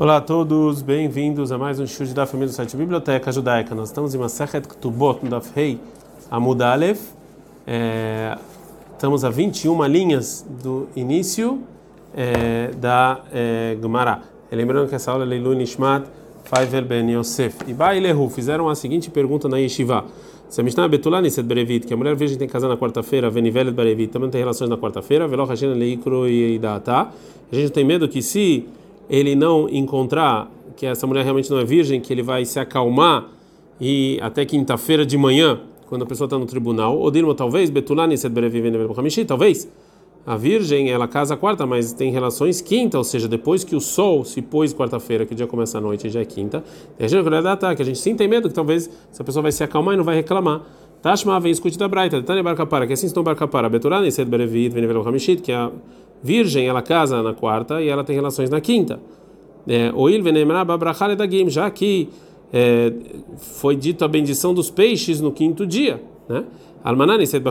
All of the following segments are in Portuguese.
Olá a todos, bem-vindos a mais um show da família do site Biblioteca Judaica. Nós estamos em Masechet Ktubot, no Daf Rei Amud Aleph. É, estamos a 21 linhas do início é, da é, Gemara. Lembrando que essa aula é Leilu Nishmat Faivel Ben Yosef. E Bailehu fizeram a seguinte pergunta na Yeshiva. Se a Mishnah Betulá Niset Berevit, que a mulher virgem tem que casar na quarta-feira, Venivelet Berevit, também tem relações na quarta-feira, Veloch Hashem Leikro e Idata. A gente tem medo que se ele não encontrar que essa mulher realmente não é virgem, que ele vai se acalmar e até quinta-feira de manhã, quando a pessoa está no tribunal, ou Dilma talvez, Betulani talvez a virgem ela casa quarta, mas tem relações quinta, ou seja, depois que o sol se pôs quarta-feira, que o dia começa à noite, já é quinta. E a gente que a gente sim tem medo que talvez essa pessoa vai se acalmar e não vai reclamar. Tashma vem escute da Braita, Tânia Barcapara, que assim estão Barcapara, Betulani Sed Berevit, Venevelo Hamishit, que a virgem ela casa na quarta e ela tem relações na quinta. É, Oil venemra babrachale da game, já que é, foi dito a bendição dos peixes no quinto dia, né? Almanani set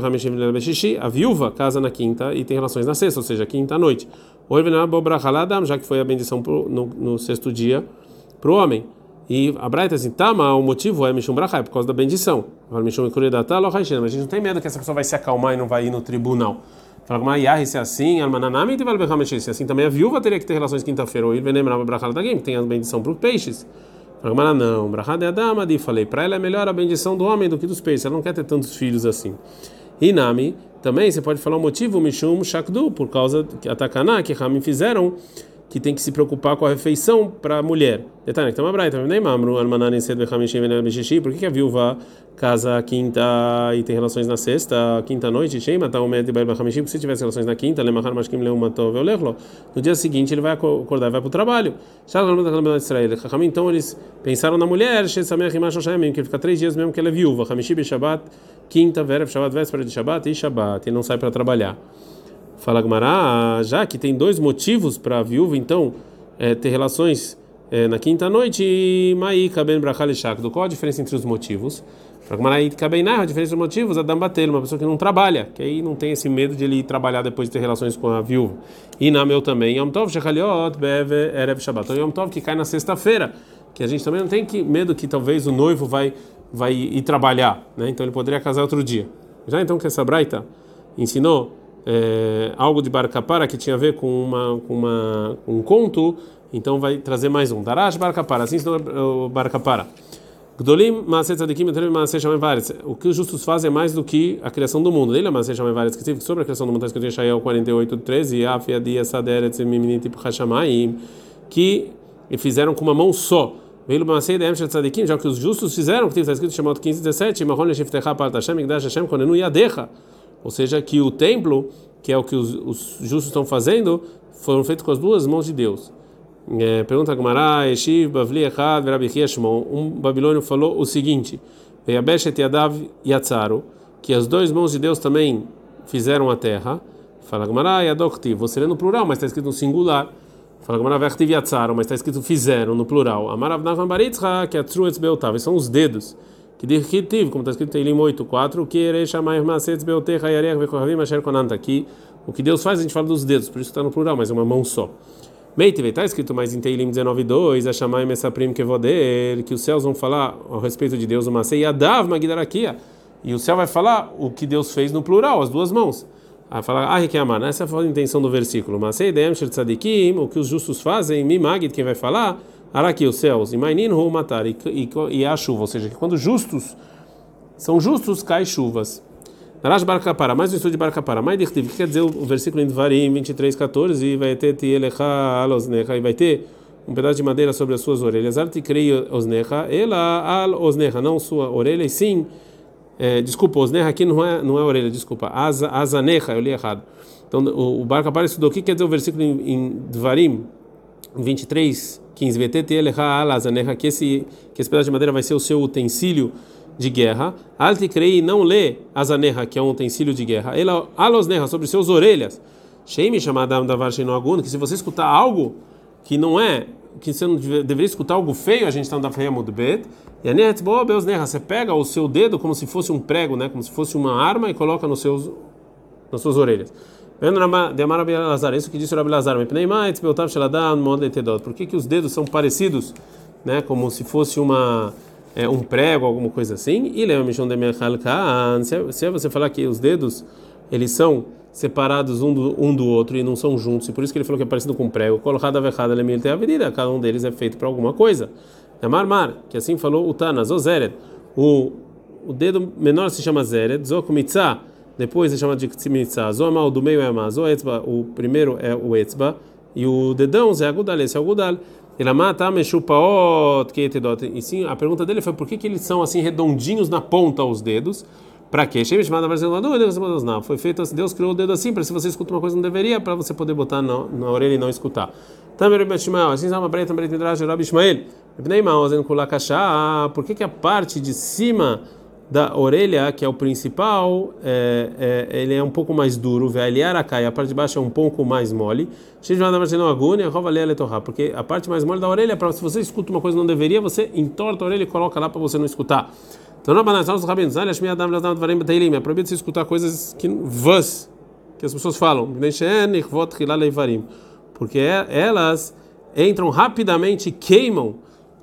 a viúva casa na quinta e tem relações na sexta, ou seja, quinta noite. Oil venemra babrachale já que foi a bendição pro, no, no sexto dia para o homem. E a Braita assim, tá, mas o motivo é Mishum Brachai, por causa da bendição. Mas a gente não tem medo que essa pessoa vai se acalmar e não vai ir no tribunal. Fala como a se é assim, Almananami e Tival se assim também a viúva teria que ter relações quinta-feira, ou ir venemar Brachal da Game, tem a bendição para os peixes. Fala como não, é dama, de falei, para ela é melhor a bendição do homem do que dos peixes, ela não quer ter tantos filhos assim. E Nami, também você pode falar o motivo, Mishum Shakdu, por causa que a Takaná, que Ramin fizeram que tem que se preocupar com a refeição para a mulher. Então, nem bechamishim venel Por que a viúva casa quinta e tem relações na sexta, quinta noite, shema, tá se tivesse relações na quinta. No dia seguinte ele vai acordar e vai para o trabalho. Então eles pensaram na mulher, que fica três dias mesmo que ela é viúva, Shabbat, quinta, verev Shabbat, véspera de Shabbat e Shabbat, e não sai para trabalhar. Fala Gumará, já que tem dois motivos para a viúva, então, é, ter relações é, na quinta noite, e Maíka ben Brachal do qual a diferença entre os motivos? Para Gumará, a diferença dos motivos, Adam Batel, uma pessoa que não trabalha, que aí não tem esse medo de ele trabalhar depois de ter relações com a viúva. E na meu também, Yom Tov, Shechaliot, Beve, Erev Shabbat. Então, Yom Tov que cai na sexta-feira, que a gente também não tem que, medo que talvez o noivo vai, vai ir trabalhar, né? Então ele poderia casar outro dia. Já então que essa Braita ensinou é, algo de Barcapara que tinha a ver com, uma, com uma, um conto, então vai trazer mais um. Darash Barcapara, assim ensinou o Barcapara. Gdolim Maaset Tzadikim Maaset Shamay Varetz. O que os justos fazem é mais do que a criação do mundo. Ele é Maaset Shamay Varetz, que sobre a criação do mundo está escrito em Shael 48, 13, Afia Dia Saderet Miminit Hashamayim, que fizeram com uma mão só. Veio Maaset Dem Tzadikim, já que os justos fizeram, que está escrito em Shemot 15, 17, Mahon Shiftecha Part Hashem, Igdash Hashem, Konenu Yadecha ou seja, que o templo, que é o que os, os justos estão fazendo, foram feitos com as duas mãos de Deus. É, pergunta Gamara, Eshiv, Bavli, Echad, Verabi. Um babilônio falou o seguinte: Veiabeshet Yadav Yatzaru, que as duas mãos de Deus também fizeram a terra. Fala Gamara, Yadokti, você lê no plural, mas está escrito no singular. Fala Gamara, Vechtiv Yatzaru, mas está escrito fizeram no plural. Amarav Baritzra, que Beotav, são os dedos que dirkitiv, como está escrito em Elim 8.4, que erechamai masetz beotecha yarech vekohavim asher konanta, aqui o que Deus faz a gente fala dos dedos, por isso está no plural, mas é uma mão só. Meitive, está escrito mais em Teilim 19.2, Ashamai Mesaprim Kevoder, que os céus vão falar ao respeito de Deus, o Masei Yadav Magidarakia, e o céu vai falar o que Deus fez no plural, as duas mãos. Aí fala, ah, Riquemar, essa é a intenção do versículo. Masei Dem Tzadikim, o que os justos fazem, Mimagid, quem vai falar, Araqui, os céus, e Mainin Hu Matar, e a chuva, ou seja, que quando justos são justos, cai chuvas. Narash Barcapara, mais um estudo de Barcapara, mais o que quer dizer o versículo em Dvarim 23, 14, e vai ter Tielecha Alosnecha, e vai ter um pedaço de madeira sobre as suas orelhas. Arti crei osnecha, ela al osnecha, não sua orelha, e sim, é, desculpa, osnecha aqui não é, não é orelha, desculpa, asa, asanecha, eu li errado. Então o, o Barcapara estudou o que quer dizer o versículo em, em Dvarim 23, 15. Que esse, que esse pedaço de madeira vai ser o seu utensílio de guerra. Altikrei não lê azaneha, que é um utensílio de guerra. Ela alosneha, sobre seus orelhas. Sheimi chamadam davar agun, que se você escutar algo que não é, que você não deveria escutar algo feio, a gente está no Dafreia Mudbet. E a você pega o seu dedo como se fosse um prego, né, como se fosse uma arma e coloca nos seus, nas suas orelhas. Isso que disse o Rabi Lazar. Por que, que os dedos são parecidos, né, como se fosse uma é, um prego, alguma coisa assim? E se você falar que os dedos eles são separados um do, um do outro e não são juntos, e por isso que ele falou que é parecido com um prego. Cada um deles é feito para alguma coisa. É marmar, que assim falou o Tanas, o Zered. O, o dedo menor se chama Zered, Zokumitzah depois é chamado de Ktimitzah. Zoma, o do meio é Amaz. O Etzba, o primeiro é o Etzba. E o dedão é Agudal, esse é o Agudal. Ele mata Meshupaot, Keitedot. E sim, a pergunta dele foi por que, que eles são assim redondinhos na ponta os dedos? Para quê? Foi feito assim, Deus criou o dedo assim, para se você escuta uma coisa não deveria, para você poder botar na, na orelha e não escutar. Também Rabbi Shmuel, assim chama Breit, Breit Midrash, Rabbi Shmuel. Por que que a parte de cima da orelha, que é o principal, é, é, ele é um pouco mais duro, cai a parte de baixo é um pouco mais mole. Porque a parte mais mole da orelha é para se você escuta uma coisa que não deveria, você entorta a orelha e coloca lá para você não escutar. Então, rabinos, é proibido você escutar coisas que vãs, que as pessoas falam, porque elas entram rapidamente, queimam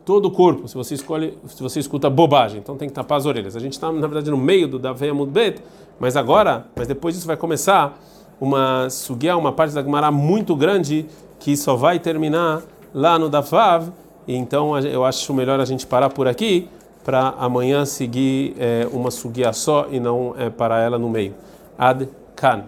todo o corpo, se você escolhe, se você escuta bobagem, então tem que tapar as orelhas. A gente está na verdade no meio do Daveia Mudbet, mas agora, mas depois disso vai começar uma sugia, uma parte da Gemara muito grande que só vai terminar lá no Davav. Então eu acho melhor a gente parar por aqui para amanhã seguir é, uma sugia só e não é, parar ela no meio. Ad Kan.